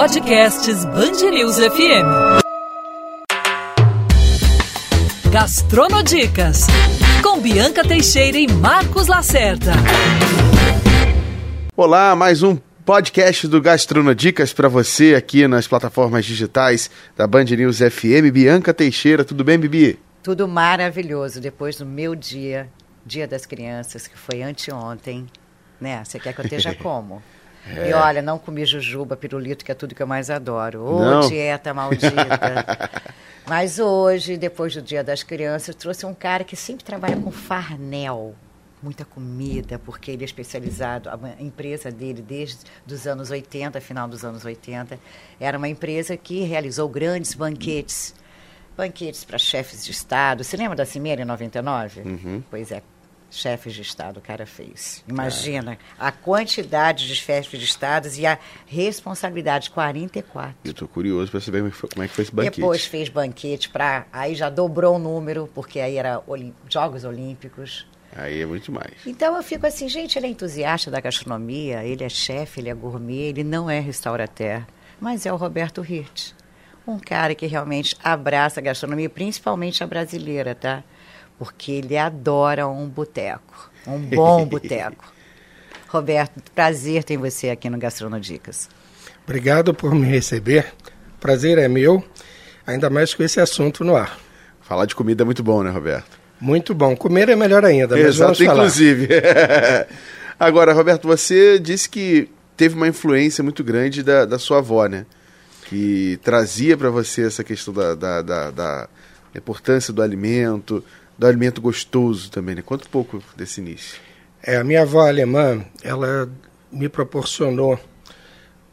Podcasts Bangerils FM. Gastronodicas com Bianca Teixeira e Marcos Lacerda. Olá, mais um podcast do Gastronodicas para você aqui nas plataformas digitais da Band News FM. Bianca Teixeira, tudo bem, Bibi? Tudo maravilhoso depois do meu dia, Dia das Crianças, que foi anteontem. Né? Você quer que eu esteja como? É. E olha, não comi jujuba, pirulito, que é tudo que eu mais adoro. Ô, oh, dieta maldita. Mas hoje, depois do Dia das Crianças, eu trouxe um cara que sempre trabalha com farnel muita comida, porque ele é especializado, a empresa dele desde os anos 80, final dos anos 80, era uma empresa que realizou grandes banquetes, banquetes para chefes de Estado. Você lembra da Cimeira em 99? Uhum. Pois é, chefes de Estado o cara fez. Imagina ah. a quantidade de chefes de Estado e a responsabilidade, 44. Eu estou curioso para saber como é que foi esse banquete. Depois fez banquete para... Aí já dobrou o número, porque aí era Olim... Jogos Olímpicos. Aí é muito mais. Então eu fico assim, gente, ele é entusiasta da gastronomia, ele é chefe, ele é gourmet, ele não é restaurateur, mas é o Roberto Hirt. Um cara que realmente abraça a gastronomia, principalmente a brasileira, tá? Porque ele adora um boteco, um bom boteco. Roberto, prazer ter você aqui no Gastronodicas. Obrigado por me receber. Prazer é meu, ainda mais com esse assunto no ar. Falar de comida é muito bom, né, Roberto? Muito bom. Comer é melhor ainda, mas Exato, vamos falar. inclusive. Agora, Roberto, você disse que teve uma influência muito grande da, da sua avó, né? Que trazia para você essa questão da, da, da, da, importância do alimento, do alimento gostoso também, né? Um pouco desse início. É, a minha avó alemã, ela me proporcionou,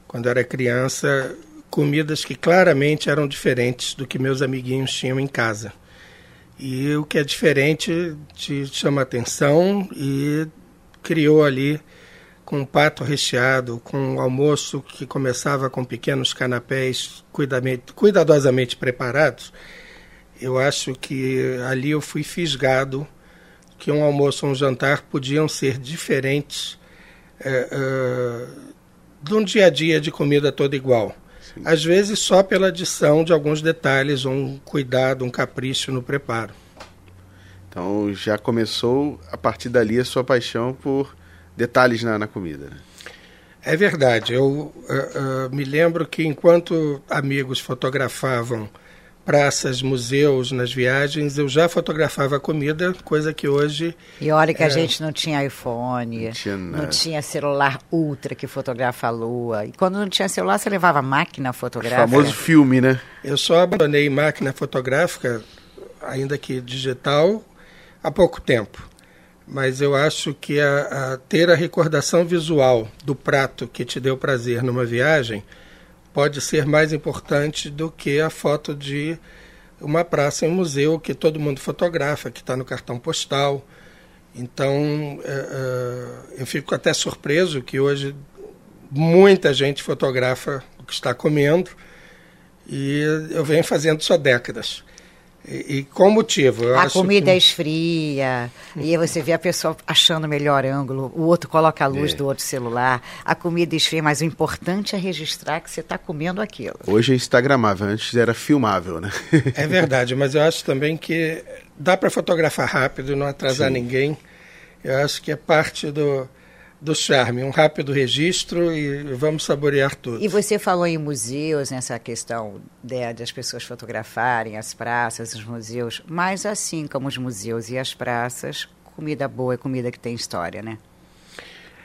quando era criança, comidas que claramente eram diferentes do que meus amiguinhos tinham em casa. E o que é diferente te chama atenção e criou ali com um pato recheado, com um almoço que começava com pequenos canapés cuidadosamente preparados. Eu acho que ali eu fui fisgado que um almoço ou um jantar podiam ser diferentes é, é, de um dia a dia de comida toda igual. Às vezes só pela adição de alguns detalhes, um cuidado, um capricho no preparo. Então já começou a partir dali a sua paixão por detalhes na, na comida. Né? É verdade. Eu uh, uh, me lembro que enquanto amigos fotografavam praças, museus nas viagens, eu já fotografava a comida, coisa que hoje. E olha que é... a gente não tinha iPhone, não tinha, não tinha, celular ultra que fotografa a lua. E quando não tinha celular, você levava máquina fotográfica. O famoso filme, né? Eu só abandonei máquina fotográfica, ainda que digital, há pouco tempo. Mas eu acho que a, a ter a recordação visual do prato que te deu prazer numa viagem pode ser mais importante do que a foto de uma praça em um museu que todo mundo fotografa, que está no cartão postal. Então, é, é, eu fico até surpreso que hoje muita gente fotografa o que está comendo e eu venho fazendo isso há décadas. E, e com motivo. a comida que... esfria, e aí você vê a pessoa achando o melhor ângulo, o outro coloca a luz é. do outro celular, a comida esfria, mas o importante é registrar que você está comendo aquilo. Hoje é instagramável, antes era filmável, né? É verdade, mas eu acho também que dá para fotografar rápido, não atrasar Sim. ninguém. Eu acho que é parte do, do charme, um rápido registro e vamos saborear tudo. E você falou em museus, nessa questão de, de, as pessoas fotografarem as praças, os museus, mas assim como os museus e as praças, comida boa é comida que tem história, né?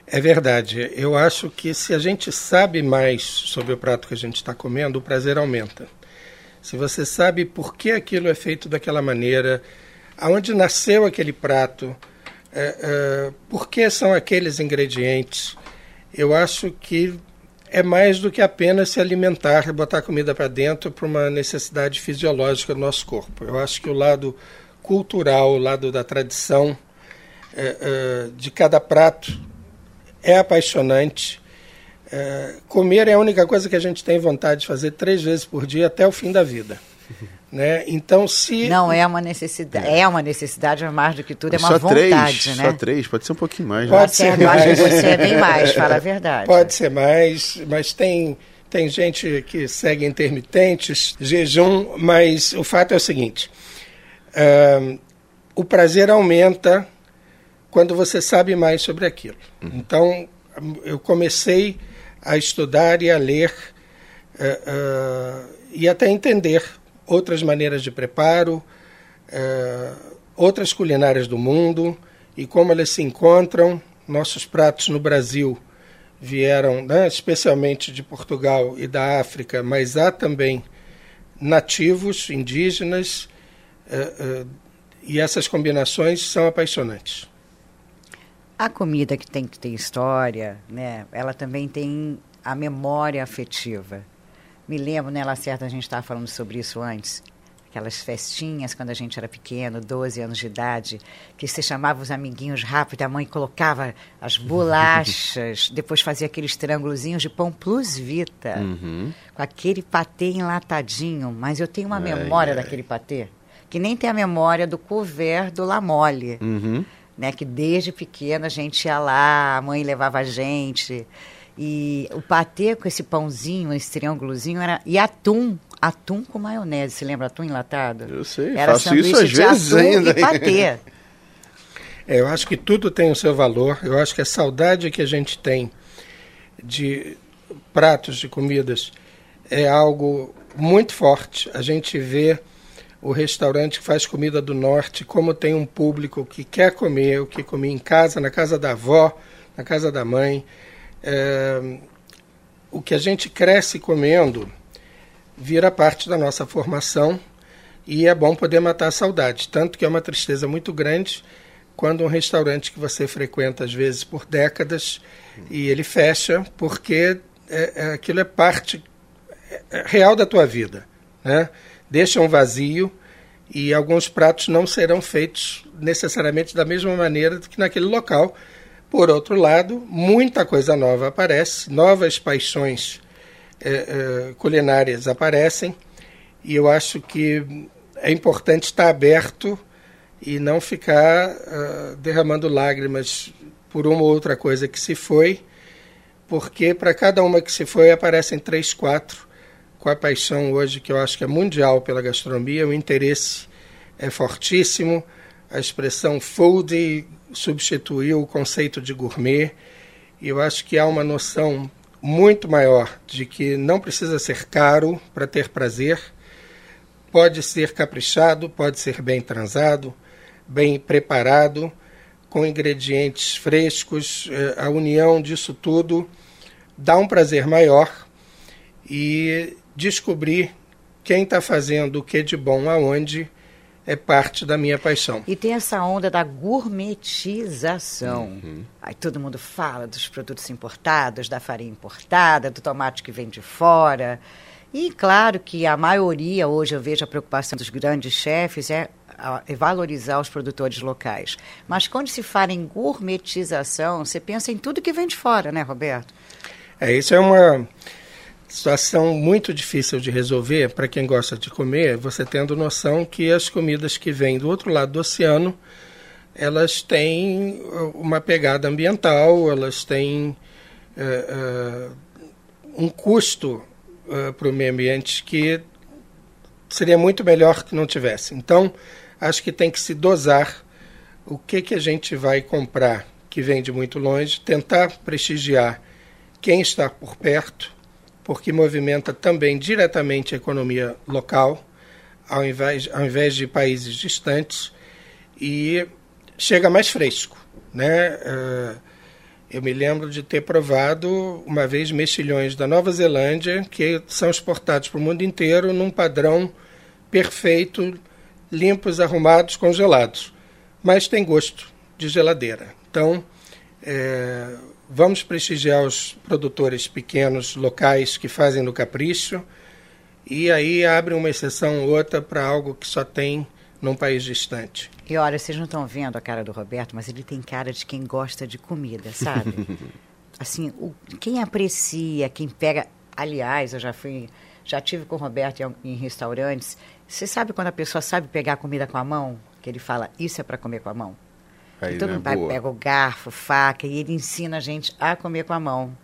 É verdade. Eu acho que se a gente sabe mais sobre o prato que a gente está comendo, o prazer aumenta. Se você sabe por que aquilo é feito daquela maneira, aonde nasceu aquele prato, é, é, por que são aqueles ingredientes? Eu acho que é mais do que apenas se alimentar e botar comida para dentro para uma necessidade fisiológica do nosso corpo. Eu acho que o lado cultural, o lado da tradição é, é, de cada prato é apaixonante. É, comer é a única coisa que a gente tem vontade de fazer três vezes por dia até o fim da vida. Né? Então, se. Não é uma necessidade. É, é uma necessidade, mas mais do que tudo é uma só vontade. Três, né? Só três, pode ser um pouquinho mais. Pode né? ser mais. Eu acho que você é bem mais, fala a verdade. Pode ser mais, mas tem tem gente que segue intermitentes, jejum, mas o fato é o seguinte: uh, o prazer aumenta quando você sabe mais sobre aquilo. Uhum. Então, eu comecei a estudar e a ler uh, uh, e até entender outras maneiras de preparo, outras culinárias do mundo e como elas se encontram. Nossos pratos no Brasil vieram né, especialmente de Portugal e da África, mas há também nativos, indígenas, uh, uh, e essas combinações são apaixonantes. A comida que tem que ter história, né, ela também tem a memória afetiva. Me lembro, né, certa a gente estava falando sobre isso antes aquelas festinhas quando a gente era pequeno, 12 anos de idade, que você chamava os amiguinhos rápido, a mãe colocava as bolachas, depois fazia aqueles triângulozinhos de pão plus vita, uhum. com aquele patê enlatadinho. Mas eu tenho uma ai, memória ai. daquele patê, que nem tem a memória do couvert do Lamole, uhum. né? Que desde pequena a gente ia lá, a mãe levava a gente. E o patê com esse pãozinho, esse triângulozinho, era, e atum atum com maionese. Você lembra atum enlatado? Eu sei, Era faço isso às vezes ainda. E patê. É, eu acho que tudo tem o seu valor. Eu acho que a saudade que a gente tem de pratos de comidas é algo muito forte. A gente vê o restaurante que faz comida do norte, como tem um público que quer comer o que comia em casa, na casa da avó, na casa da mãe. É, o que a gente cresce comendo vira parte da nossa formação e é bom poder matar a saudade. Tanto que é uma tristeza muito grande quando um restaurante que você frequenta às vezes por décadas e ele fecha porque é, é, aquilo é parte é, real da tua vida, né? Deixa um vazio e alguns pratos não serão feitos necessariamente da mesma maneira que naquele local. Por outro lado, muita coisa nova aparece, novas paixões é, é, culinárias aparecem e eu acho que é importante estar aberto e não ficar uh, derramando lágrimas por uma ou outra coisa que se foi, porque para cada uma que se foi aparecem três, quatro, com a paixão hoje que eu acho que é mundial pela gastronomia, o interesse é fortíssimo, a expressão food substituiu o conceito de gourmet, e eu acho que há uma noção muito maior de que não precisa ser caro para ter prazer, pode ser caprichado, pode ser bem transado, bem preparado, com ingredientes frescos, eh, a união disso tudo dá um prazer maior. E descobrir quem está fazendo o que de bom aonde é parte da minha paixão. E tem essa onda da gourmetização. Uhum. Aí todo mundo fala dos produtos importados, da farinha importada, do tomate que vem de fora. E claro que a maioria, hoje eu vejo a preocupação dos grandes chefes é, é valorizar os produtores locais. Mas quando se fala em gourmetização, você pensa em tudo que vem de fora, né, Roberto? É, isso é uma situação muito difícil de resolver para quem gosta de comer, você tendo noção que as comidas que vêm do outro lado do oceano, elas têm uh, uma pegada ambiental, elas têm uh, uh, um custo uh, para o meio ambiente que seria muito melhor que não tivesse. Então, acho que tem que se dosar o que, que a gente vai comprar que vem de muito longe, tentar prestigiar quem está por perto, porque movimenta também diretamente a economia local, ao invés, ao invés de países distantes, e chega mais fresco. Né? Uh, eu me lembro de ter provado uma vez mexilhões da Nova Zelândia, que são exportados para o mundo inteiro num padrão perfeito, limpos, arrumados, congelados. Mas tem gosto de geladeira. Então, é, Vamos prestigiar os produtores pequenos, locais, que fazem no capricho, e aí abre uma exceção ou outra para algo que só tem num país distante. E olha, vocês não estão vendo a cara do Roberto, mas ele tem cara de quem gosta de comida, sabe? assim, o, quem aprecia, quem pega. Aliás, eu já fui, já tive com o Roberto em, em restaurantes. Você sabe quando a pessoa sabe pegar comida com a mão? Que ele fala, isso é para comer com a mão? Aí, todo né? mundo pega o garfo, faca, e ele ensina a gente a comer com a mão.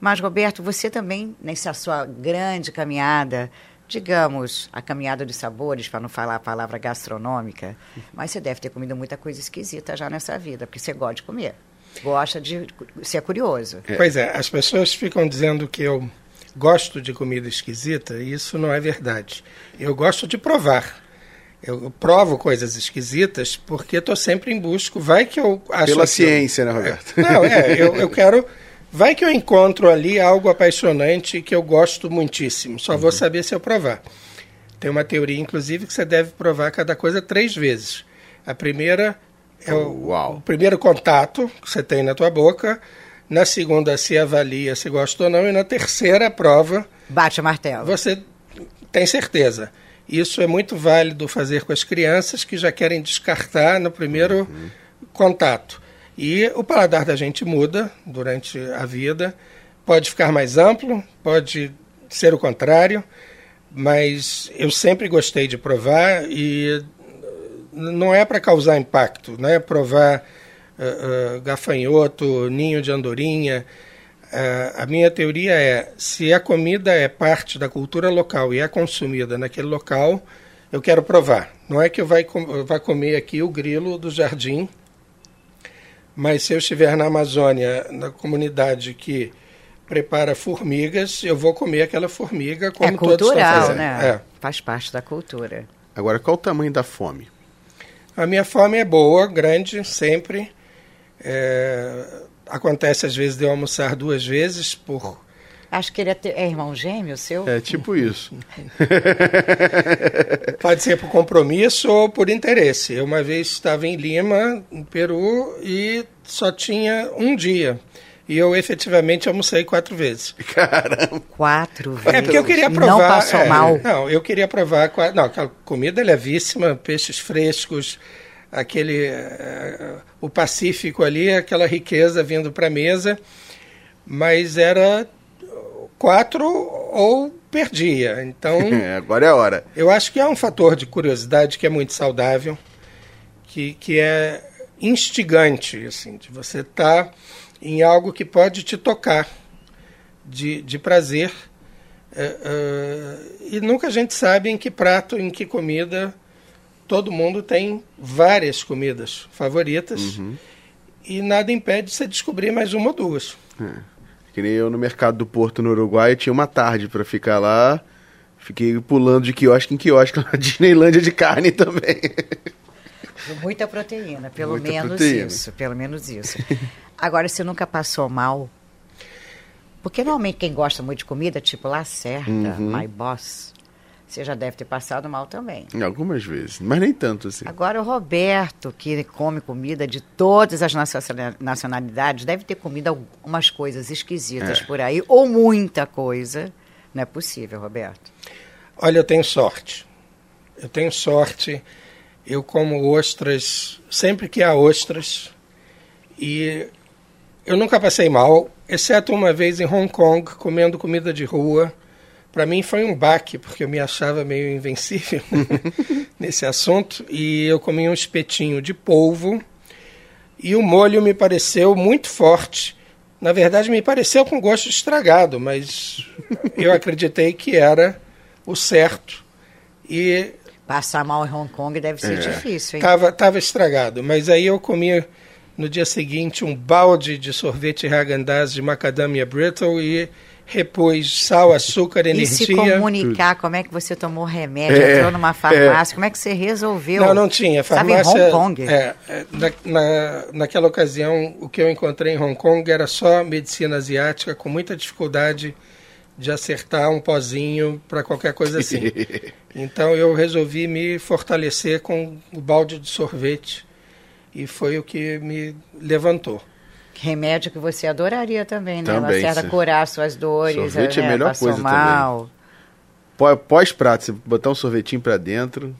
Mas, Roberto, você também, nessa sua grande caminhada, digamos, a caminhada de sabores, para não falar a palavra gastronômica, mas você deve ter comido muita coisa esquisita já nessa vida, porque você gosta de comer. Gosta de ser curioso. É. Pois é, as pessoas ficam dizendo que eu gosto de comida esquisita, e isso não é verdade. Eu gosto de provar. Eu provo coisas esquisitas porque estou sempre em busca. Vai que eu acho. Pela ciência, eu... né, Roberto? Não, é, eu, eu quero Vai que eu encontro ali algo apaixonante que eu gosto muitíssimo. Só uhum. vou saber se eu provar. Tem uma teoria, inclusive, que você deve provar cada coisa três vezes. A primeira é o, o, primeiro contato que você tem na tua boca. Na segunda, se avalia se gosta ou não. E na terceira prova. Bate o martelo. Você tem certeza. Isso é muito válido fazer com as crianças que já querem descartar no primeiro uhum. contato. E o paladar da gente muda durante a vida. Pode ficar mais amplo, pode ser o contrário, mas eu sempre gostei de provar e não é para causar impacto, não é provar uh, uh, gafanhoto, ninho de andorinha. Uh, a minha teoria é: se a comida é parte da cultura local e é consumida naquele local, eu quero provar. Não é que eu vai, vá comer aqui o grilo do jardim mas se eu estiver na Amazônia, na comunidade que prepara formigas, eu vou comer aquela formiga como é cultural, todos estão fazendo. Né? É. Faz parte da cultura. Agora, qual o tamanho da fome? A minha fome é boa, grande, sempre. É, acontece às vezes de eu almoçar duas vezes por Acho que ele é, é, irmão gêmeo seu. É tipo isso. Pode ser por compromisso ou por interesse. Eu uma vez estava em Lima, no Peru, e só tinha um dia. E eu efetivamente almocei quatro vezes. Caramba! Quatro vezes. É porque eu queria provar. Não passou é, mal. Não, eu queria provar. Não, aquela comida é levíssima, peixes frescos, aquele. Uh, o Pacífico ali, aquela riqueza vindo para a mesa. Mas era quatro ou perdia. Então, agora é a hora. Eu acho que é um fator de curiosidade que é muito saudável, que, que é instigante, assim, de você estar tá em algo que pode te tocar de, de prazer. É, é, e nunca a gente sabe em que prato, em que comida. Todo mundo tem várias comidas favoritas uhum. e nada impede de você descobrir mais uma ou duas. É. Que nem eu no mercado do Porto, no Uruguai, tinha uma tarde para ficar lá. Fiquei pulando de quiosque em quiosque na Disneylândia de carne também. Muita proteína, pelo Muita menos proteína. isso, pelo menos isso. Agora, você nunca passou mal? Porque normalmente quem gosta muito de comida, tipo Lacerda, uhum. My Boss, você já deve ter passado mal também. Algumas vezes, mas nem tanto assim. Agora o Roberto, que come comida de todas as nacionalidades, deve ter comido algumas coisas esquisitas é. por aí, ou muita coisa. Não é possível, Roberto. Olha, eu tenho sorte. Eu tenho sorte. Eu como ostras sempre que há ostras. E eu nunca passei mal, exceto uma vez em Hong Kong, comendo comida de rua para mim foi um baque, porque eu me achava meio invencível nesse assunto. E eu comi um espetinho de polvo e o molho me pareceu muito forte. Na verdade, me pareceu com gosto estragado, mas eu acreditei que era o certo. E Passar mal em Hong Kong deve ser é. difícil, hein? Tava, tava estragado, mas aí eu comi no dia seguinte um balde de sorvete Häagen-Dazs de macadamia brittle e repôs sal, açúcar, energia. E se comunicar, tudo. como é que você tomou remédio, é, entrou numa farmácia, é. como é que você resolveu? Não, não tinha. Farmácia, Estava em Hong Kong? É, é, na, na, naquela ocasião, o que eu encontrei em Hong Kong era só medicina asiática, com muita dificuldade de acertar um pozinho para qualquer coisa assim. então eu resolvi me fortalecer com o balde de sorvete e foi o que me levantou. Remédio que você adoraria também, né? Também, Lacerda curar suas dores, sorvete é, a né? melhor coisa mal. também. Pós-prato, você botar um sorvetinho para dentro.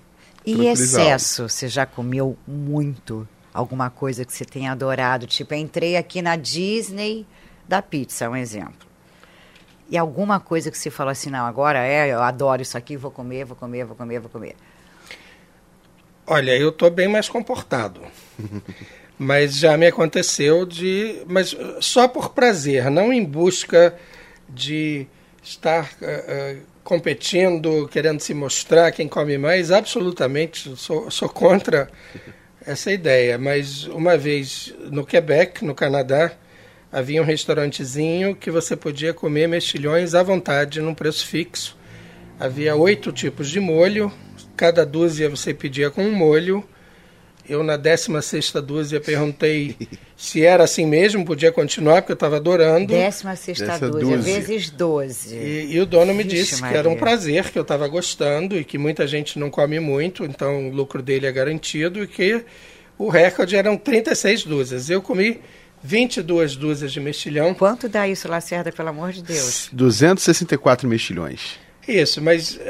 E excesso, você já comeu muito? Alguma coisa que você tenha adorado? Tipo, entrei aqui na Disney da pizza, um exemplo. E alguma coisa que você falou assim, não, agora é, eu adoro isso aqui, vou comer, vou comer, vou comer, vou comer. Olha, eu estou bem mais comportado. Mas já me aconteceu de. Mas só por prazer, não em busca de estar uh, uh, competindo, querendo se mostrar quem come mais. Absolutamente, sou, sou contra essa ideia. Mas uma vez no Quebec, no Canadá, havia um restaurantezinho que você podia comer mexilhões à vontade, num preço fixo. Havia oito tipos de molho, cada dúzia você pedia com um molho. Eu, na 16 dúzia, perguntei se era assim mesmo, podia continuar, porque eu estava adorando. 16 dúzia, vezes 12. E, e o dono me Vixe, disse Maria. que era um prazer, que eu estava gostando e que muita gente não come muito, então o lucro dele é garantido e que o recorde eram 36 dúzias. Eu comi 22 dúzias de mexilhão. Quanto dá isso, Lacerda, pelo amor de Deus? 264 mexilhões. Isso, mas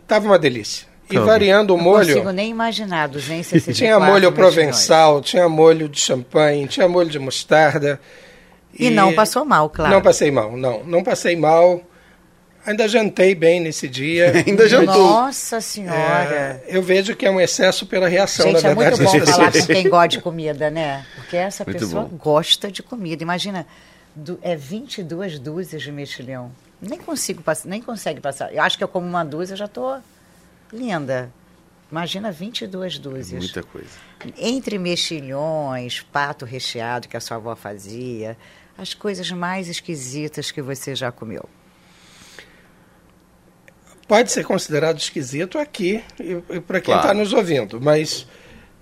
estava uh, uma delícia. E variando o molho. Não consigo nem imaginar 264 Tinha molho provençal, tinha molho de champanhe, tinha molho de mostarda. E, e, não passou mal, claro. Não passei mal, não. Não passei mal. Ainda jantei bem nesse dia. Ainda jantou. Nossa Senhora. É, eu vejo que é um excesso pela reação, Gente, na verdade. é muito bom falar com quem gosta de comida, né? Porque essa muito pessoa bom. gosta de comida. Imagina, do, é 22 dúzias de mexilhão. Nem consigo passar, nem consegue passar. Eu acho que eu como uma dúzia, já estou linda. Imagina 22 dúzias. É muita coisa. Entre mexilhões, pato recheado que a sua avó fazia, as coisas mais esquisitas que você já comeu pode ser considerado esquisito aqui e, e para quem está claro. nos ouvindo, mas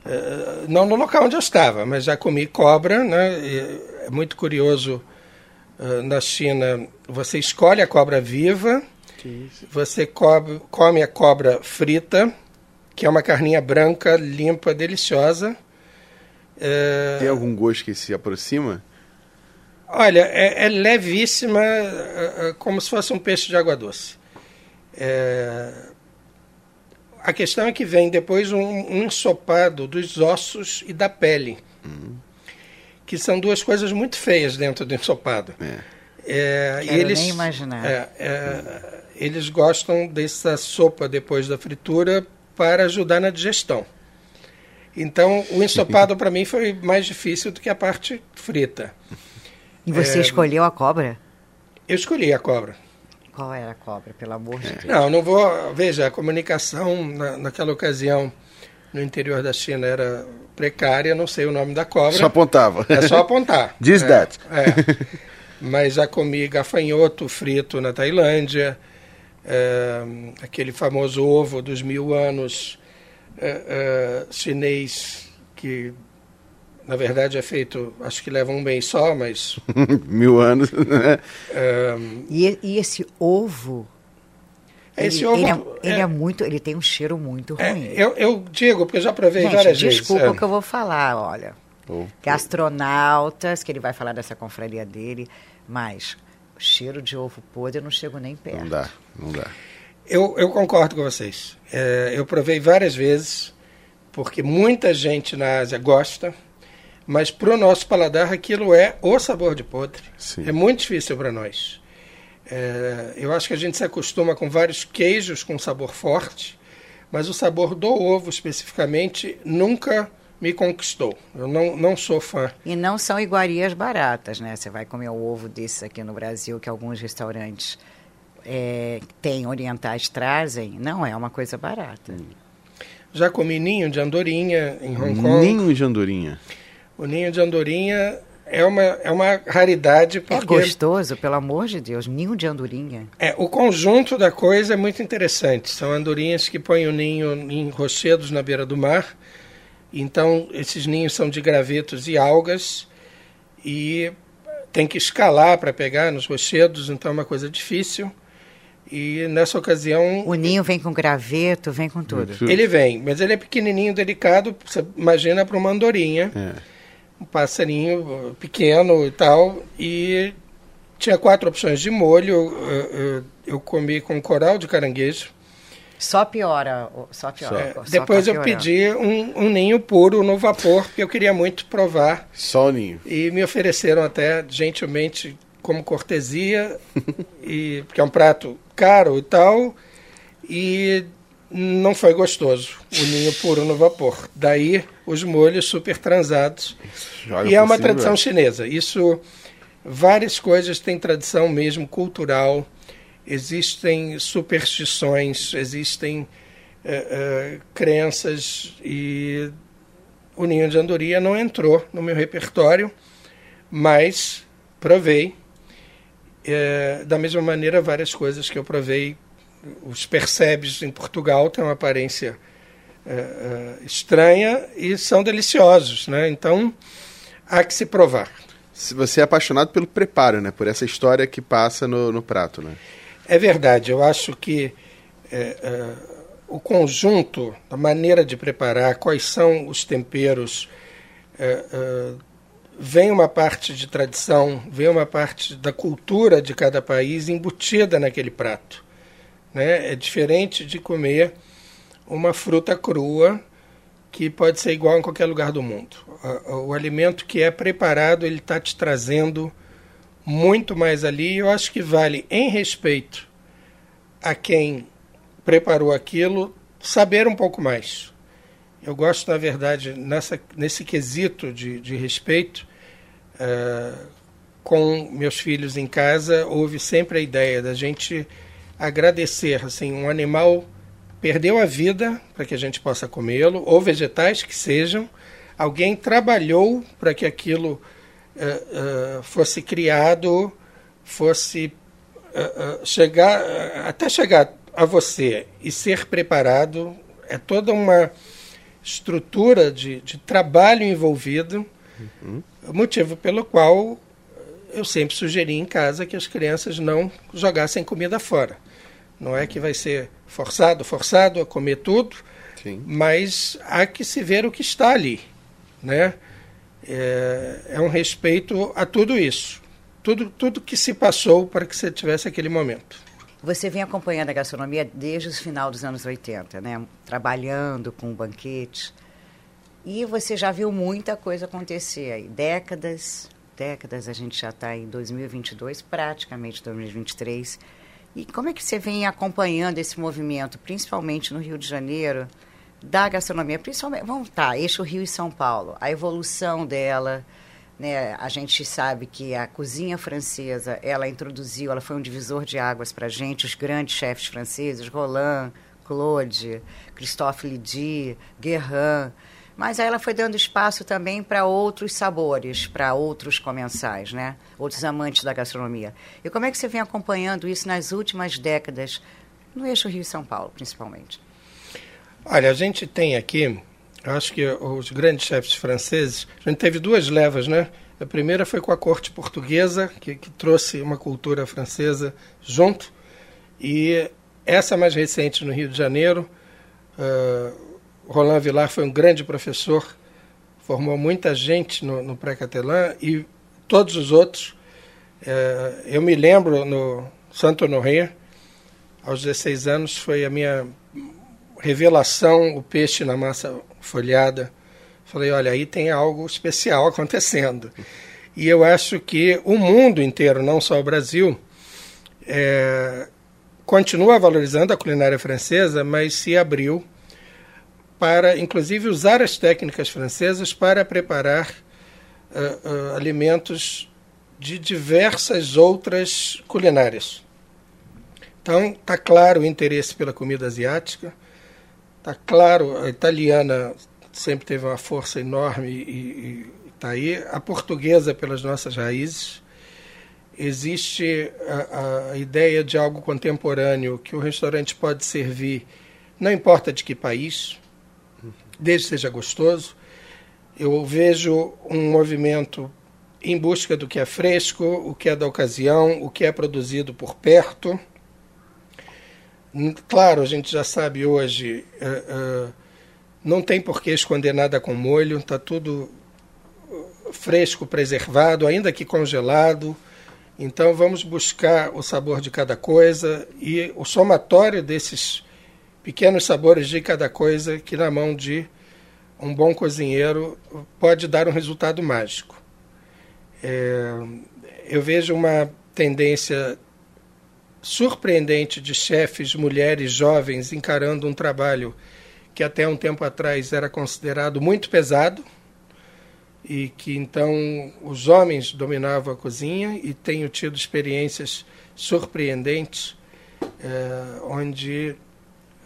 uh, não no local onde eu estava, mas já comi cobra, né? E é muito curioso uh, na China, você escolhe a cobra viva, você come, come a cobra frita, que é uma carninha branca, limpa, deliciosa. Uh, Tem algum gosto que se aproxima? Olha, é, é levíssima, como se fosse um peixe de água doce. É... A questão é que vem depois um, um ensopado dos ossos e da pele, uhum. que são duas coisas muito feias dentro do ensopado. É. É, Quero eles, nem imaginar. É, é, eles gostam dessa sopa depois da fritura para ajudar na digestão. Então, o ensopado para mim foi mais difícil do que a parte frita. E você é, escolheu a cobra? Eu escolhi a cobra. Qual era a cobra, pelo amor de Deus? Não, não vou. Veja, a comunicação na, naquela ocasião no interior da China era precária, não sei o nome da cobra. Só apontava. É só apontar. Diz é, that. É. Mas já comi gafanhoto frito na Tailândia, é, aquele famoso ovo dos mil anos é, é, chinês que na verdade é feito, acho que leva um mês só, mas. Mil anos, né? E, e, esse ovo. Esse ele, ovo. Ele é, ele é, é, muito. Ele tem um cheiro muito é, ruim. eu, eu digo, porque eu já provei Gente, várias desculpa vezes. Desculpa o que eu vou falar, olha. Oh, que astronautas, que ele vai falar dessa confraria dele, mas cheiro de ovo podre eu não chego nem perto. Não dá, não dá. Eu, eu concordo com vocês. É, eu provei várias vezes, porque muita gente na Ásia gosta mas para o nosso paladar aquilo é o sabor de podre. Sim. É muito difícil para nós. É, eu acho que a gente se acostuma com vários queijos com sabor forte, mas o sabor do ovo especificamente nunca me conquistou. Eu não, não sou fã. E não são iguarias baratas, né? Você vai comer um ovo desses aqui no Brasil, que alguns restaurantes é, têm orientais trazem, não é uma coisa barata. Já comi ninho de andorinha em Hong Kong. Ninho de andorinha. O ninho de andorinha é uma, é uma raridade é porque... É gostoso, pelo amor de Deus, ninho de andorinha. É, o conjunto da coisa é muito interessante. São andorinhas que põem o ninho em rochedos na beira do mar. Então, esses ninhos são de gravetos e algas e tem que escalar para pegar nos rochedos, então é uma coisa difícil. E nessa ocasião. O ninho vem com graveto, vem com tudo. Ele vem, mas ele é pequenininho, delicado, você imagina para uma andorinha. É um passarinho pequeno e tal, e tinha quatro opções de molho. Eu, eu, eu comi com coral de caranguejo. Só piora, só piora. É, só depois tá eu pedi um, um, ninho puro no vapor, porque eu queria muito provar. Só o ninho. E me ofereceram até gentilmente como cortesia, e, porque é um prato caro e tal. E não foi gostoso o ninho puro no vapor. Daí os molhos super transados. Joga e é uma tradição chinesa. Isso várias coisas têm tradição mesmo cultural, existem superstições, existem uh, uh, crenças e o ninho de andorinha não entrou no meu repertório, mas provei. É, da mesma maneira, várias coisas que eu provei, os percebes em Portugal têm uma aparência estranha e são deliciosos, né? Então, há que se provar. Se você é apaixonado pelo preparo, né? Por essa história que passa no, no prato, né? É verdade. Eu acho que é, é, o conjunto, a maneira de preparar, quais são os temperos, é, é, vem uma parte de tradição, vem uma parte da cultura de cada país embutida naquele prato. Né? É diferente de comer uma fruta crua que pode ser igual em qualquer lugar do mundo. O, o alimento que é preparado, ele está te trazendo muito mais ali. Eu acho que vale, em respeito a quem preparou aquilo, saber um pouco mais. Eu gosto, na verdade, nessa, nesse quesito de, de respeito, uh, com meus filhos em casa, houve sempre a ideia da gente agradecer. Assim, um animal perdeu a vida para que a gente possa comê-lo, ou vegetais que sejam, alguém trabalhou para que aquilo uh, uh, fosse criado, fosse chegar até chegar a você e ser preparado é toda uma estrutura de, de trabalho envolvido, uhum. motivo pelo qual eu sempre sugeri em casa que as crianças não jogassem comida fora. Não é que vai ser forçado, forçado a comer tudo, Sim. mas há que se ver o que está ali, né? É, é um respeito a tudo isso, tudo, tudo que se passou para que você tivesse aquele momento. Você vem acompanhando a gastronomia desde o final dos anos 80, né? Trabalhando com banquetes. E você já viu muita coisa acontecer aí. Décadas, décadas, a gente já está em 2022, praticamente 2023. E como é que você vem acompanhando esse movimento, principalmente no Rio de Janeiro, da gastronomia? Principalmente, vamos tá, eixo Rio e São Paulo, a evolução dela, né, a gente sabe que a cozinha francesa, ela introduziu, ela foi um divisor de águas para a gente, os grandes chefes franceses, Roland, Claude, Christophe Lydie, Guerrin. Mas aí ela foi dando espaço também para outros sabores, para outros comensais, né? outros amantes da gastronomia. E como é que você vem acompanhando isso nas últimas décadas, no eixo Rio e São Paulo, principalmente? Olha, a gente tem aqui acho que os grandes chefes franceses, a gente teve duas levas, né? A primeira foi com a corte portuguesa, que, que trouxe uma cultura francesa junto, e essa mais recente no Rio de Janeiro, uh, Roland Villar foi um grande professor, formou muita gente no, no pré-catelã e todos os outros. Uh, eu me lembro no Santo Honoré, aos 16 anos, foi a minha revelação, o peixe na massa folhada. Falei, olha, aí tem algo especial acontecendo. E eu acho que o mundo inteiro, não só o Brasil, é, continua valorizando a culinária francesa, mas se abriu para, inclusive, usar as técnicas francesas para preparar uh, uh, alimentos de diversas outras culinárias. Então, está claro o interesse pela comida asiática Tá claro, a italiana sempre teve uma força enorme e está aí. A portuguesa pelas nossas raízes. Existe a, a ideia de algo contemporâneo que o restaurante pode servir, não importa de que país, desde que seja gostoso. Eu vejo um movimento em busca do que é fresco, o que é da ocasião, o que é produzido por perto. Claro, a gente já sabe hoje, uh, uh, não tem por que esconder nada com molho, está tudo fresco, preservado, ainda que congelado. Então vamos buscar o sabor de cada coisa e o somatório desses pequenos sabores de cada coisa que na mão de um bom cozinheiro pode dar um resultado mágico. É, eu vejo uma tendência surpreendente de chefes, mulheres jovens encarando um trabalho que até um tempo atrás era considerado muito pesado. e que então os homens dominavam a cozinha e tenho tido experiências surpreendentes é, onde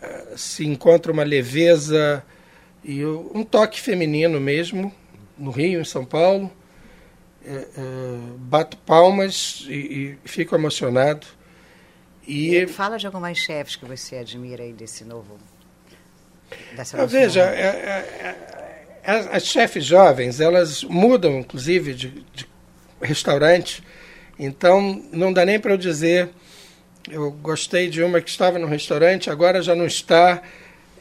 é, se encontra uma leveza e um toque feminino mesmo no Rio, em São Paulo. É, bato palmas e, e, fico emocionado. E fala de algumas chefes que você admira aí desse novo. Dessa veja, é, é, é, as, as chefes jovens elas mudam, inclusive, de, de restaurante. Então não dá nem para eu dizer. Eu gostei de uma que estava no restaurante, agora já não está.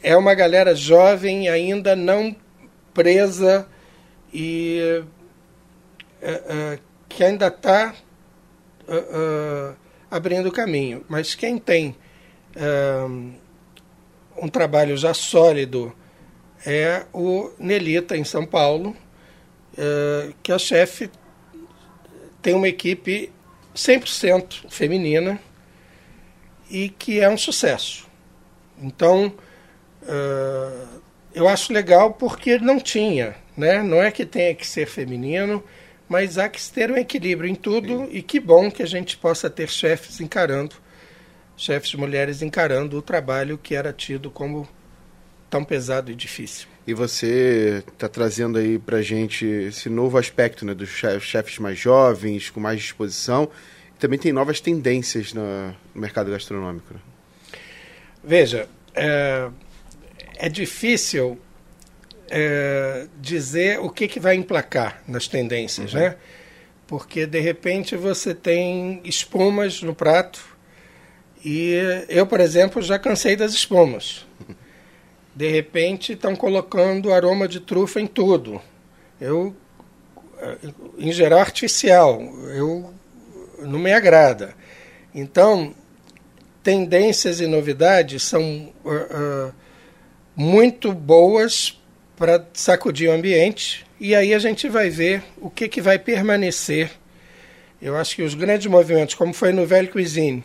É uma galera jovem, ainda não presa e que ainda está abrindo caminho. Mas quem tem um trabalho já sólido é o Nelita, em São Paulo, que a chefe tem uma equipe 100% feminina e que é um sucesso. Então, eu acho legal porque não tinha, né? Não é que tenha que ser feminino, mas há que ter um equilíbrio em tudo e que bom que a gente possa ter chefes encarando, chefes mulheres encarando o trabalho que era tido como tão pesado e difícil. E você está trazendo aí para gente esse novo aspecto né, dos chefes mais jovens, com mais disposição. E também tem novas tendências no, mercado gastronômico. Né? Veja, é, é difícil é, dizer o que, que vai emplacar nas tendências, uhum. né? Porque de repente você tem espumas no prato e eu, por exemplo, já cansei das espumas. De repente estão colocando aroma de trufa em tudo. Eu, em geral, artificial. Eu não me agrada. Então, tendências e novidades são uh, uh, muito boas para sacudir o ambiente e aí a gente vai ver o que, que vai permanecer. Eu acho que os grandes movimentos, como foi no Velho Cuisine,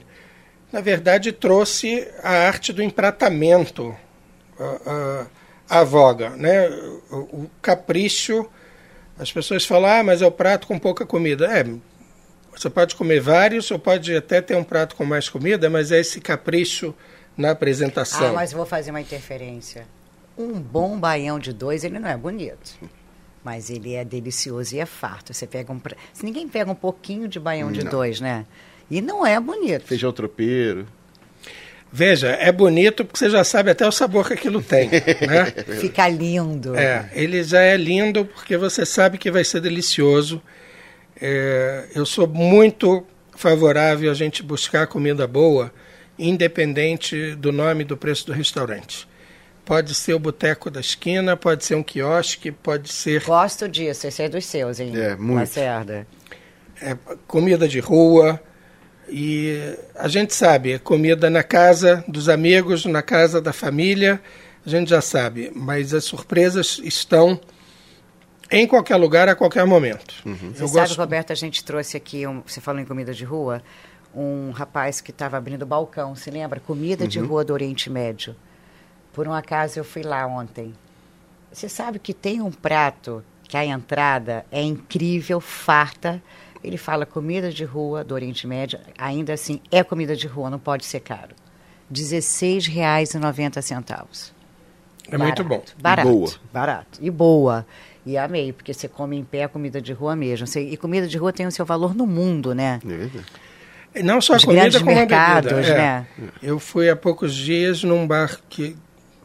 na verdade trouxe a arte do empratamento à voga, né? O, o, capricho. As pessoas falam, ah, mas é o prato com pouca comida. É, você pode comer vários, ou pode até ter um prato com mais comida, mas é esse capricho na apresentação. Ah, mas vou fazer uma interferência. Um bom baião de dois, ele não é bonito. Mas ele é delicioso e é farto. Você pega um. Se ninguém pega um pouquinho de baião de dois, né? E não é bonito. Feijão tropeiro. Veja, é bonito porque você já sabe até o sabor que aquilo tem. Né? Fica lindo. É, ele já é lindo porque você sabe que vai ser delicioso. É, eu sou muito favorável a gente buscar comida boa, independente do nome e do preço do restaurante. Pode ser o boteco da esquina, pode ser um quiosque, pode ser. Gosto disso, esse é dos seus, hein? É, muito. Lacerda. É, comida de rua. E a gente sabe, é comida na casa dos amigos, na casa da família, a gente já sabe. Mas as surpresas estão em qualquer lugar, a qualquer momento. Uhum. Você Eu sabe, gosto... Roberto, a gente trouxe aqui, um, você falou em comida de rua, um rapaz que estava abrindo balcão, se lembra? Comida uhum. de rua do Oriente Médio. Por um acaso eu fui lá ontem. Você sabe que tem um prato que a entrada é incrível, farta. Ele fala comida de rua do Oriente Médio, ainda assim é comida de rua, não pode ser caro. R$ 16,90. É muito bom. Barato. E boa. Barato. E boa. E amei, porque você come em pé a comida de rua mesmo. Você, e comida de rua tem o seu valor no mundo, né? É verdade. Não só a comida, como mercados, a bebida. É. Né? Eu fui há poucos dias num bar que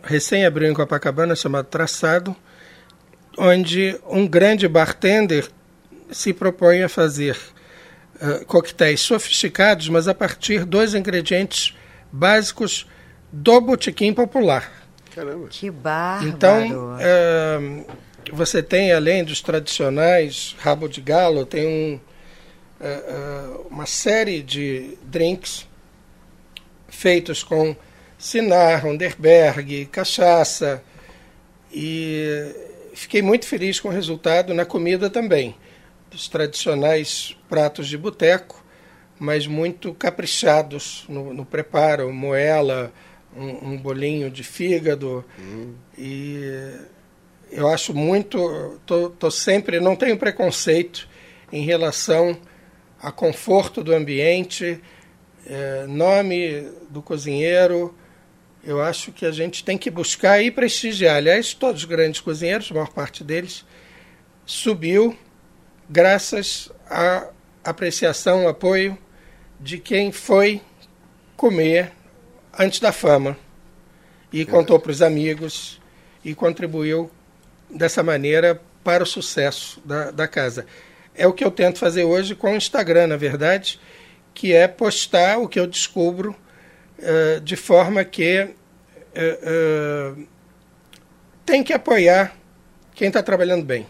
recém abriu em Copacabana, chamado Traçado, onde um grande bartender se propõe a fazer uh, coquetéis sofisticados, mas a partir dos ingredientes básicos do botequim popular. Caramba. Que bárbaro! Então, uh, você tem, além dos tradicionais, rabo de galo, tem um, uh, uma série de drinks feitos com Sinar, Underberg, cachaça. E fiquei muito feliz com o resultado na comida também. Dos tradicionais pratos de boteco, mas muito caprichados no, no preparo, moela, um, um, bolinho de fígado. Hum. E eu acho muito, tô, tô sempre, não tenho preconceito em relação a conforto do ambiente, é, nome do cozinheiro. Eu acho que a gente tem que buscar e prestigiar. Aliás, todos os grandes cozinheiros, a maior parte deles, subiu graças à apreciação, apoio de quem foi comer antes da fama e contou para os amigos e contribuiu dessa maneira para o sucesso da, da casa. É o que eu tento fazer hoje com o Instagram, na verdade, que é postar o que eu descubro uh, de forma que uh, uh, tem que apoiar quem está trabalhando bem.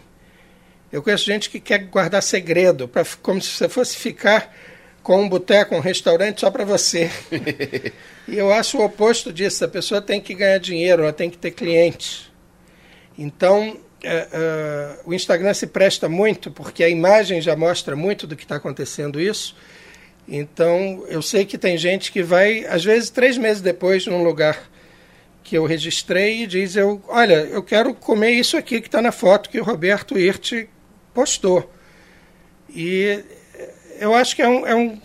Eu conheço gente que quer guardar segredo, pra, como se você fosse ficar com um boteco, um restaurante só para você. e eu acho o oposto disso. A pessoa tem que ganhar dinheiro, ela tem que ter clientes. Então, é, é, o Instagram se presta muito, porque a imagem já mostra muito do que está acontecendo isso. Então, eu sei que tem gente que vai, às vezes, três meses depois, num lugar que eu registrei e diz: eu, Olha, eu quero comer isso aqui que está na foto que o Roberto Hirt postou. E eu acho que é um, é um,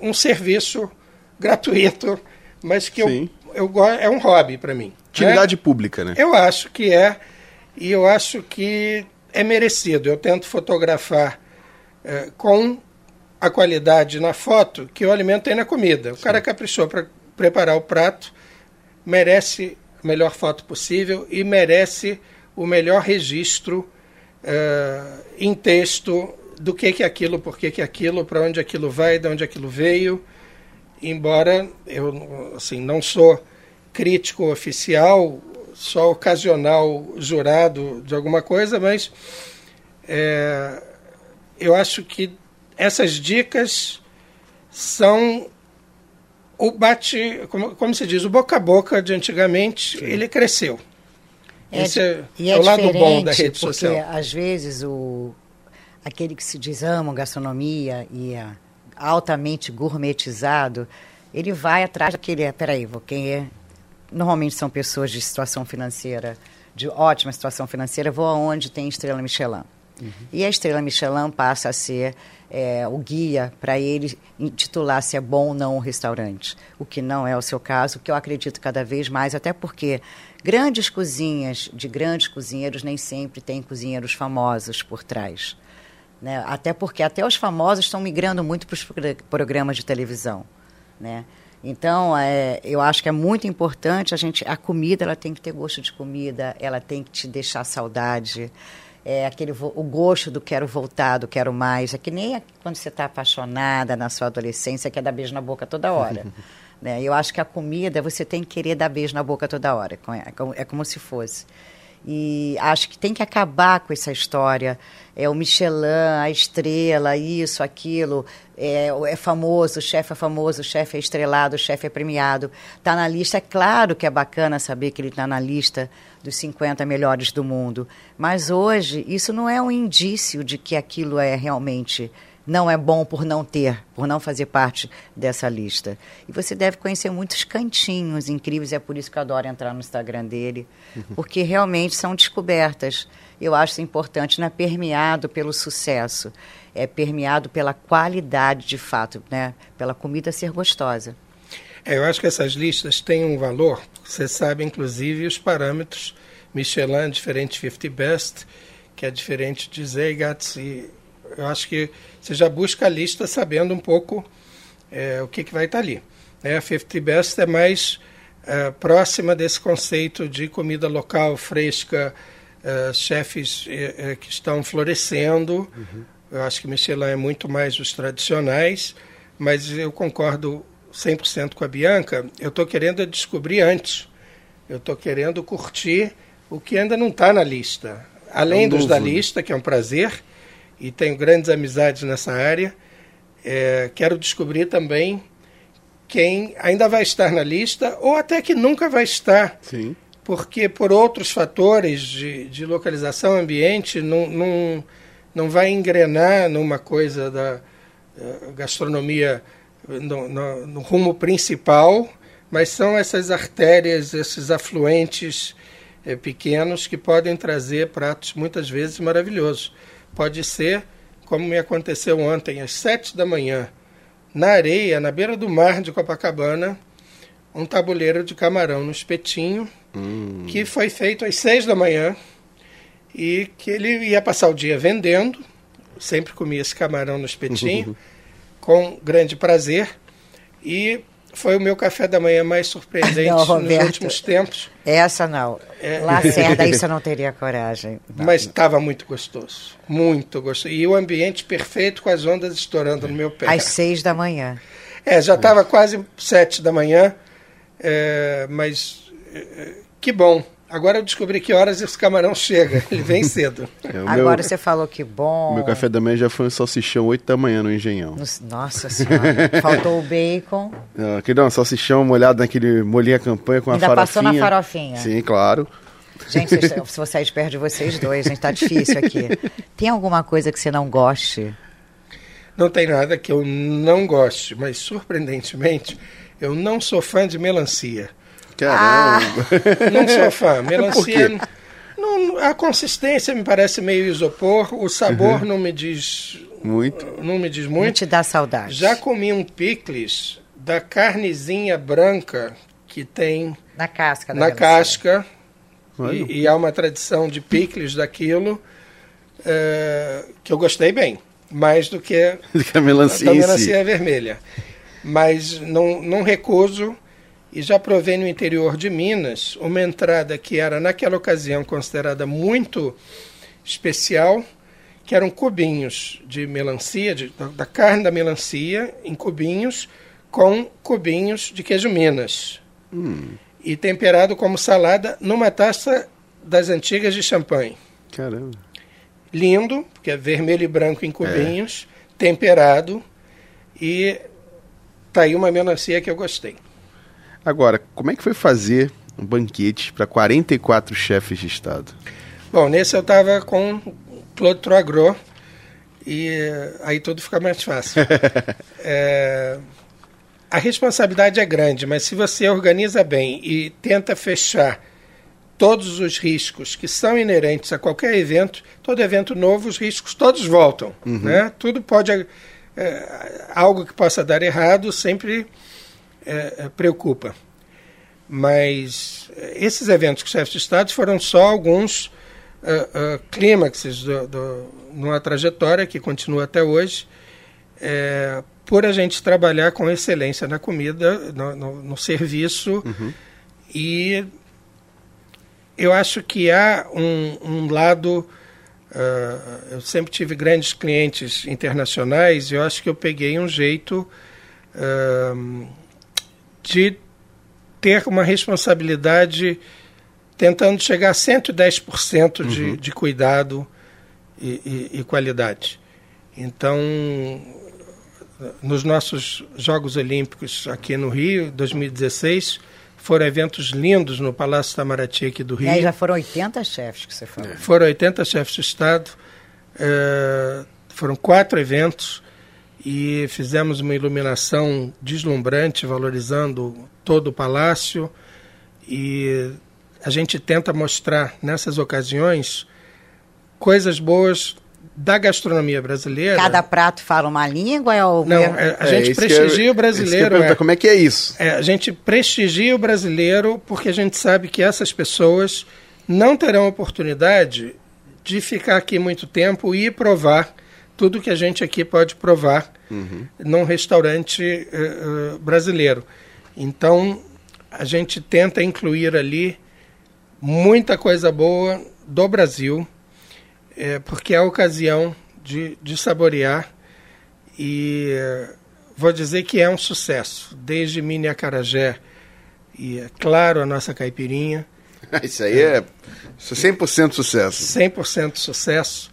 um serviço gratuito, mas que eu, eu, é um hobby para mim. Utilidade né? pública, né? Eu acho que é e eu acho que é merecido. Eu tento fotografar é, com a qualidade na foto que o alimento tem na comida. O Sim. cara caprichou para preparar o prato, merece a melhor foto possível e merece o melhor registro é, em texto do que que é aquilo, por que que é aquilo, para onde aquilo vai, de onde aquilo veio. Embora eu assim não sou crítico oficial, só ocasional jurado de alguma coisa, mas é, eu acho que essas dicas são o bate, como, como se diz, o boca a boca de antigamente, Sim. ele cresceu. É, Esse é, é, é o lado bom da rede porque, social. Às vezes o aquele que se diz ama gastronomia e é altamente gourmetizado, ele vai atrás daquele, peraí, vou quem é normalmente são pessoas de situação financeira, de ótima situação financeira, vou aonde tem estrela Michelin. Uhum. E a estrela Michelin passa a ser é, o guia para ele titular se é bom ou não o restaurante. O que não é o seu caso, o que eu acredito cada vez mais, até porque grandes cozinhas de grandes cozinheiros nem sempre têm cozinheiros famosos por trás. Né? Até porque até os famosos estão migrando muito para os programas de televisão. Né? Então, é, eu acho que é muito importante a gente. A comida ela tem que ter gosto de comida, ela tem que te deixar saudade. É aquele o gosto do quero voltar, do quero mais. É que nem quando você está apaixonada na sua adolescência, quer dar beijo na boca toda hora. né? Eu acho que a comida você tem que querer dar beijo na boca toda hora. É como, é como se fosse. E acho que tem que acabar com essa história. É o Michelin, a estrela, isso, aquilo. É, é famoso, o chefe é famoso, o chefe é estrelado, o chefe é premiado. Está na lista. É claro que é bacana saber que ele está na lista dos 50 melhores do mundo. Mas hoje, isso não é um indício de que aquilo é realmente não é bom por não ter, por não fazer parte dessa lista. E você deve conhecer muitos cantinhos incríveis, é por isso que eu adoro entrar no Instagram dele, uhum. porque realmente são descobertas. Eu acho isso importante, não é permeado pelo sucesso, é permeado pela qualidade de fato, né? pela comida ser gostosa. É, eu acho que essas listas têm um valor, você sabe, inclusive, os parâmetros Michelin, diferente de 50 Best, que é diferente de Zeigatz e eu acho que você já busca a lista sabendo um pouco é, o que, que vai estar ali. Né? A 50 Best é mais é, próxima desse conceito de comida local, fresca, é, chefes é, é, que estão florescendo. Uhum. Eu acho que Michelin é muito mais os tradicionais, mas eu concordo 100% com a Bianca. Eu estou querendo descobrir antes. Eu estou querendo curtir o que ainda não está na lista. Além é um dos da lista, que é um prazer, e tenho grandes amizades nessa área. É, quero descobrir também quem ainda vai estar na lista ou até que nunca vai estar. Sim. Porque por outros fatores de, de localização, ambiente, não, não, não vai engrenar numa coisa da uh, gastronomia no, no, no, rumo principal, mas são essas artérias, esses afluentes é, pequenos que podem trazer pratos muitas vezes maravilhosos. Pode ser, como me aconteceu ontem, às sete da manhã, na areia, na beira do mar de Copacabana, um tabuleiro de camarão no espetinho, hum. que foi feito às seis da manhã e que ele ia passar o dia vendendo. Sempre comia esse camarão no espetinho, com grande prazer. E foi o meu café da manhã mais surpreendente não, Roberto, nos últimos tempos. Essa não. É. Lacerda, isso eu não teria coragem. Não. Mas estava muito gostoso. Muito gostoso. E o ambiente perfeito com as ondas estourando no meu pé. Às seis da manhã. É, já estava quase sete da manhã. É, mas é, que bom. Agora eu descobri que horas esse camarão chega. Ele vem cedo. É, Agora meu, você falou que bom. Meu café da manhã já foi um salsichão 8 da manhã no Engenhão. Nossa senhora. Faltou o bacon. Aqui não, salsichão molhado naquele molinho a campanha com Ainda a farofinha. passou na farofinha. Sim, claro. Gente, se vocês perdem vocês dois, gente, tá difícil aqui. Tem alguma coisa que você não goste? Não tem nada que eu não goste, mas surpreendentemente, eu não sou fã de melancia. Caramba! Ah, não sou fã. Melancia. Não, a consistência me parece meio isopor, o sabor uhum. não me diz muito. Não me diz muito. Não te dá saudade. Já comi um picles da carnezinha branca que tem na casca. na casca. E, e, há uma tradição de picles daquilo é, que eu gostei bem, mais do que, do que a melancia, da melancia si. vermelha. Mas não, não recuso e já provei no interior de Minas uma entrada que era, naquela ocasião, considerada muito especial, que eram cubinhos de melancia, de, da carne da melancia, em cubinhos, com cubinhos de queijo Minas. Hum. E temperado como salada numa taça das antigas de champanhe. Caramba. Lindo, porque é vermelho e branco em cubinhos, é. temperado. E tá aí uma melancia que eu gostei. Agora, como é que foi fazer um banquete para 44 chefes de Estado? Bom, nesse eu estava com Claude Troagro e eh, aí tudo fica mais fácil. é, a responsabilidade é grande, mas se você organiza bem e tenta fechar todos os riscos que são inerentes a qualquer evento, todo evento novo, os riscos todos voltam. Uhum. Né? Tudo pode. É, algo que possa dar errado sempre é, é, preocupa. Mas é, esses eventos com chefes de Estado foram só alguns uh, uh, clímaxes do, do, numa trajetória que continua até hoje, é, por a gente trabalhar com excelência na comida, no, no, no serviço, uhum. e eu acho que há um, um lado. Uh, eu sempre tive grandes clientes internacionais e eu acho que eu peguei um jeito uh, de ter uma responsabilidade tentando chegar a 110% de, uhum. de cuidado e, e, e, qualidade. Então, nos nossos Jogos Olímpicos aqui no Rio, 2016, foram eventos lindos no Palácio Itamaraty aqui do Rio. E aí já foram 80 chefes que você falou. Foram 80 chefes de Estado, é, foram quatro eventos e fizemos uma iluminação deslumbrante, valorizando todo o palácio. E a gente tenta mostrar nessas ocasiões coisas boas da gastronomia brasileira. Cada prato fala uma língua? É o Não, é, a gente é, prestigia eu, o brasileiro. É, como é que é isso? É, a gente prestigia o brasileiro porque a gente sabe que essas pessoas não terão oportunidade de ficar aqui muito tempo e provar tudo que a gente aqui pode provar uhum. num restaurante uh, uh, brasileiro. Então, a gente tenta incluir ali muita coisa boa do Brasil, é, porque é a ocasião de, de saborear e vou dizer que é um sucesso, desde mini acarajé e, é claro, a nossa caipirinha. Isso aí é, é 100% sucesso. 100% sucesso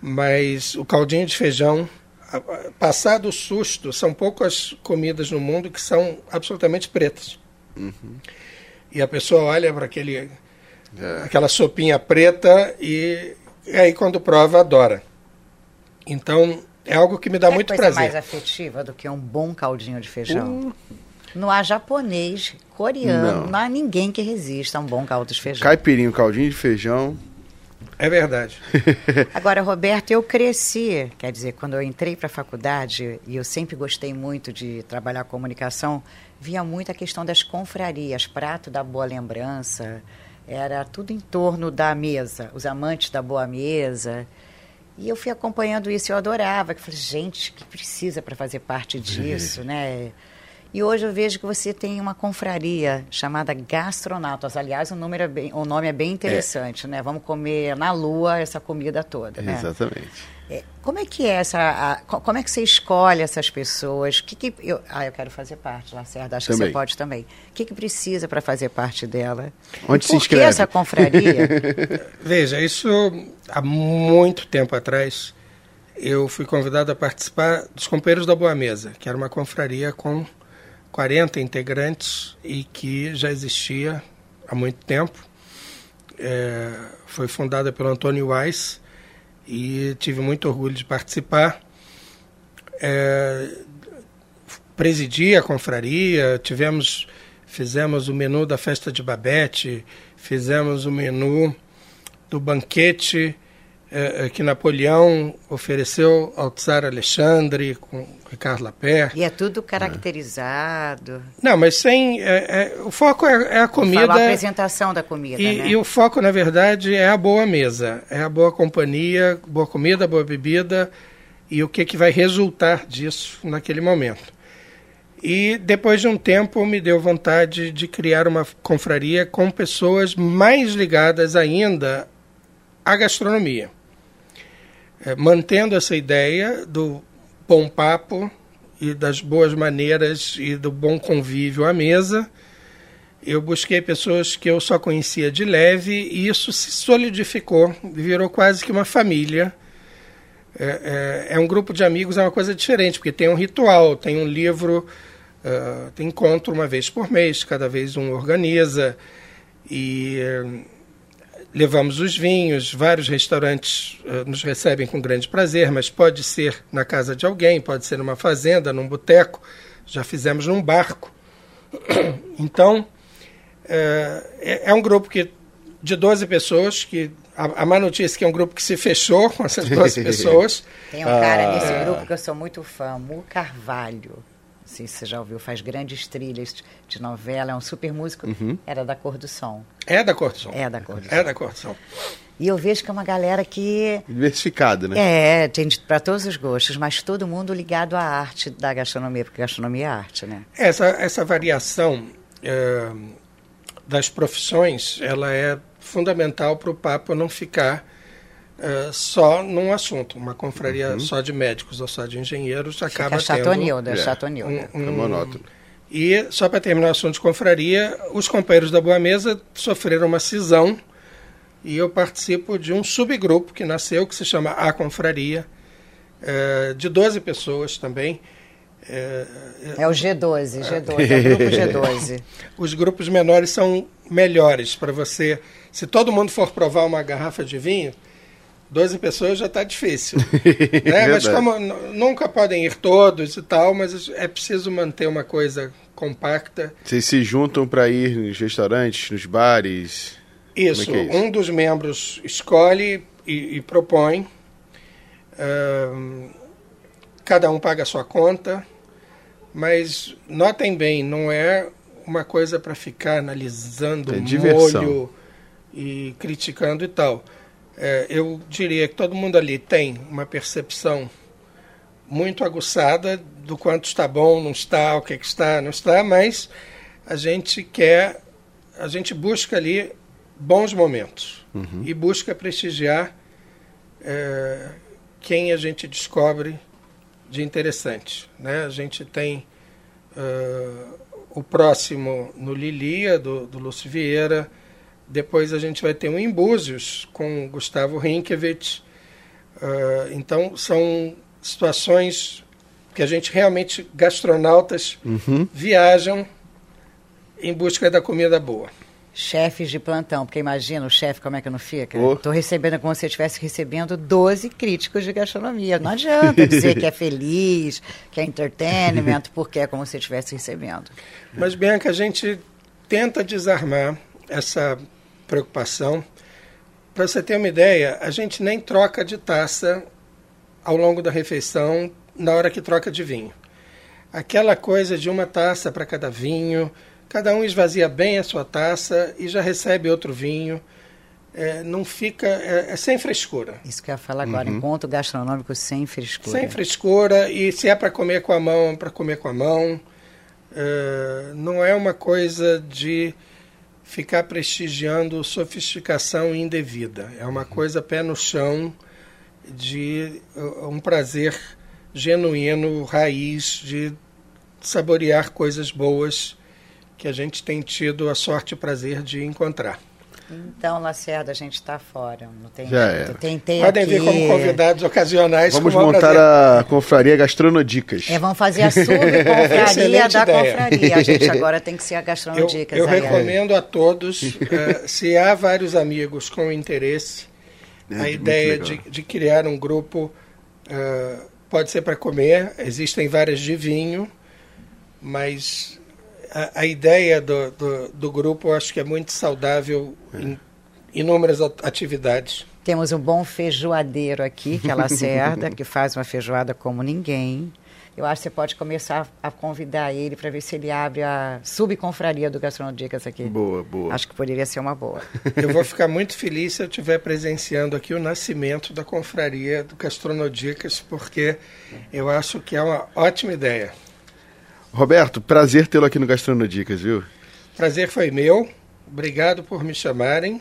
mas o caldinho de feijão, passado o susto, são poucas comidas no mundo que são absolutamente pretas. Uhum. E a pessoa olha para aquele é. aquela sopinha preta e, e, aí quando prova adora. Então é algo que me dá é muito coisa prazer. mais afetiva do que um bom caldinho de feijão. Uh, Não há japonês, coreano, não, não há ninguém que resista a um bom caldo de feijão. Caipirinho, caldinho de feijão. É verdade. Agora, Roberto, eu cresci, quer dizer, quando eu entrei para a faculdade, e eu sempre gostei muito de trabalhar comunicação, via muito a questão das confrarias, prato da boa lembrança, era tudo em torno da mesa, os amantes da boa mesa. E eu fui acompanhando isso, eu adorava, que falei, gente, que precisa para fazer parte disso, né? E hoje eu vejo que você tem uma confraria chamada Gastronautas. Aliás, o, número é bem, o nome é bem interessante, é. né? Vamos comer na lua essa comida toda, né? Exatamente. É, como é que é essa... A, como é que você escolhe essas pessoas? Que que eu, ah, eu quero fazer parte, Lacerda. Acho também. que você pode também. O que, que precisa para fazer parte dela? Onde e se inscreve? Por que essa confraria? Veja, isso há muito tempo atrás eu fui convidado a participar dos Companheiros da Boa Mesa, que era uma confraria com 40 integrantes e que já existia há muito tempo. É, foi fundada pelo Antônio Weiss e tive muito orgulho de participar. É, presidi a confraria, tivemos, fizemos o menu da festa de Babette, fizemos o menu do banquete é, é, que Napoleão ofereceu ao czar Alexandre com Ricardo Lapé. E é tudo caracterizado. Não, mas sem é, é, o foco é, é a comida. Fala a apresentação da comida, e, né? e o foco na verdade é a boa mesa, é a boa companhia, boa comida, boa bebida e o que que vai resultar disso naquele momento. E depois de um tempo me deu vontade de criar uma confraria com pessoas mais ligadas ainda à gastronomia é, mantendo essa ideia do bom papo e das boas maneiras e do bom convívio à mesa. Eu busquei pessoas que eu só conhecia de leve e isso se solidificou, virou quase que uma família. É, é, é um grupo de amigos, é uma coisa diferente, porque tem um ritual, tem um livro, uh, tem encontro uma vez por mês, cada vez um organiza. E. Uh, levamos os vinhos, vários restaurantes uh, nos recebem com grande prazer, mas pode ser na casa de alguém, pode ser numa fazenda, num boteco, já fizemos num barco. Então, uh, é, é, um grupo que, de 12 pessoas, que a, a má notícia é que é um grupo que se fechou com essas 12 pessoas. Tem um cara ah. nesse grupo que eu sou muito fã, Mu Carvalho não sei se você já ouviu, faz grandes trilhas de novela, é um super músico, uhum. era da Cor do Som. É da Cor do Som. É da Cor do Som. É da Cor do Som. E eu vejo que é uma galera que... Diversificada, né? É, tem para todos os gostos, mas todo mundo ligado à arte da gastronomia, porque gastronomia é arte, né? Essa, essa variação é, das profissões, ela é fundamental para o papo não ficar uh, só num assunto. Uma confraria uhum. só de médicos ou só de engenheiros acaba Fica tendo... É. Chatonilda, um, um, é monótono. E, só para terminar o assunto de confraria, os companheiros da Boa Mesa sofreram uma cisão e eu participo de um subgrupo que nasceu, que se chama A Confraria, é, de 12 pessoas também. É, é o G12, G12, é o grupo G12. Os grupos menores são melhores para você. Se todo mundo for provar uma garrafa de vinho, 12 pessoas já está difícil. né? mas como nunca podem ir todos e tal, mas é preciso manter uma coisa compacta. Vocês se juntam para ir nos restaurantes, nos bares? Isso, é, é isso? um dos membros escolhe e, e propõe. Uh, cada um paga a sua conta, mas notem bem, não é uma coisa para ficar analisando é o molho e criticando e tal é, eu diria que todo mundo ali tem uma percepção muito aguçada do quanto está bom, não está, o que, é que está, não está, mas a gente quer, a gente busca ali bons momentos uhum. e busca prestigiar é, quem a gente descobre de interessante. Né? A gente tem uh, o próximo no Lilia, do, do Lúcio Vieira, depois a gente vai ter um em Búzios com Gustavo Rinkevich. Uh, então são situações que a gente realmente, gastronautas, uhum. viajam em busca da comida boa. chefes de plantão, porque imagina o chefe como é que não fica. Oh. Estou recebendo como se eu estivesse recebendo 12 críticos de gastronomia. Não adianta dizer que é feliz, que é entertainment, porque é como se eu estivesse recebendo. Mas, Bianca, a gente tenta desarmar essa preocupação. Para você ter uma ideia, a gente nem troca de taça ao longo da refeição na hora que troca de vinho. Aquela coisa de uma taça para cada vinho, cada um esvazia bem a sua taça e já recebe outro vinho. É, não fica. É, é, sem frescura. Isso que eu ia falar agora, uhum. encontro gastronômico sem frescura. Sem frescura, e se é para comer com a mão, para comer com a mão. É, não é uma coisa de ficar prestigiando sofisticação indevida. É uma coisa pé no chão de uh, um prazer genuíno, raiz, de saborear coisas boas que a gente tem tido a sorte e o prazer de encontrar. Então, Lacerda, a gente está fora. Não tem Já é. Tentei Podem aqui... vir como convidados ocasionais. Vamos montar prazer. a confraria Gastronodicas. É, vamos fazer a subconfraria da ideia. confraria. A gente agora tem que ser a Gastronodicas. Eu, eu recomendo a todos, uh, se há vários amigos com interesse, é, a ideia de, de, criar um grupo uh, pode ser para comer, existem várias de vinho, mas a, a ideia do, do, do, grupo eu acho que é muito saudável é. em inúmeras atividades. Temos um bom feijoadeiro aqui, que é a Lacerda, que faz uma feijoada como ninguém. Eu acho que você pode começar a convidar ele para ver se ele abre a subconfraria do Gastronodicas aqui. Boa, boa. Acho que poderia ser uma boa. Eu vou ficar muito feliz se eu estiver presenciando aqui o nascimento da confraria do Gastronodicas, porque eu acho que é uma ótima ideia. Roberto, prazer tê-lo aqui no Gastronodicas, viu? Prazer foi meu. Obrigado por me chamarem.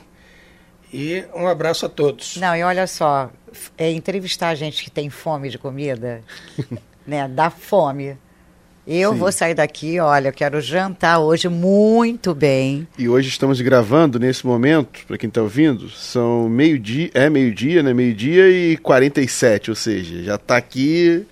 E um abraço a todos. Não, e olha só, é, entrevistar gente que tem fome de comida, né? Dá fome. Eu Sim. vou sair daqui, olha, eu quero jantar hoje muito bem. E hoje estamos gravando nesse momento, para quem está ouvindo, são meio-dia, é meio-dia, né? Meio-dia e 47, ou seja, já está aqui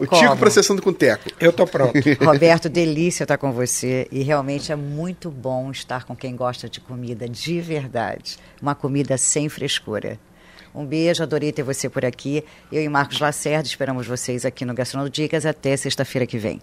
Tô o? Tico processando com o Teco. Eu tô pronto. Roberto, delícia estar com você. E realmente é muito bom estar com quem gosta de comida de verdade. Uma comida sem frescura. Um beijo, adorei ter você por aqui. Eu e Marcos Lacerda esperamos vocês aqui no Gastronodicas até sexta-feira que vem.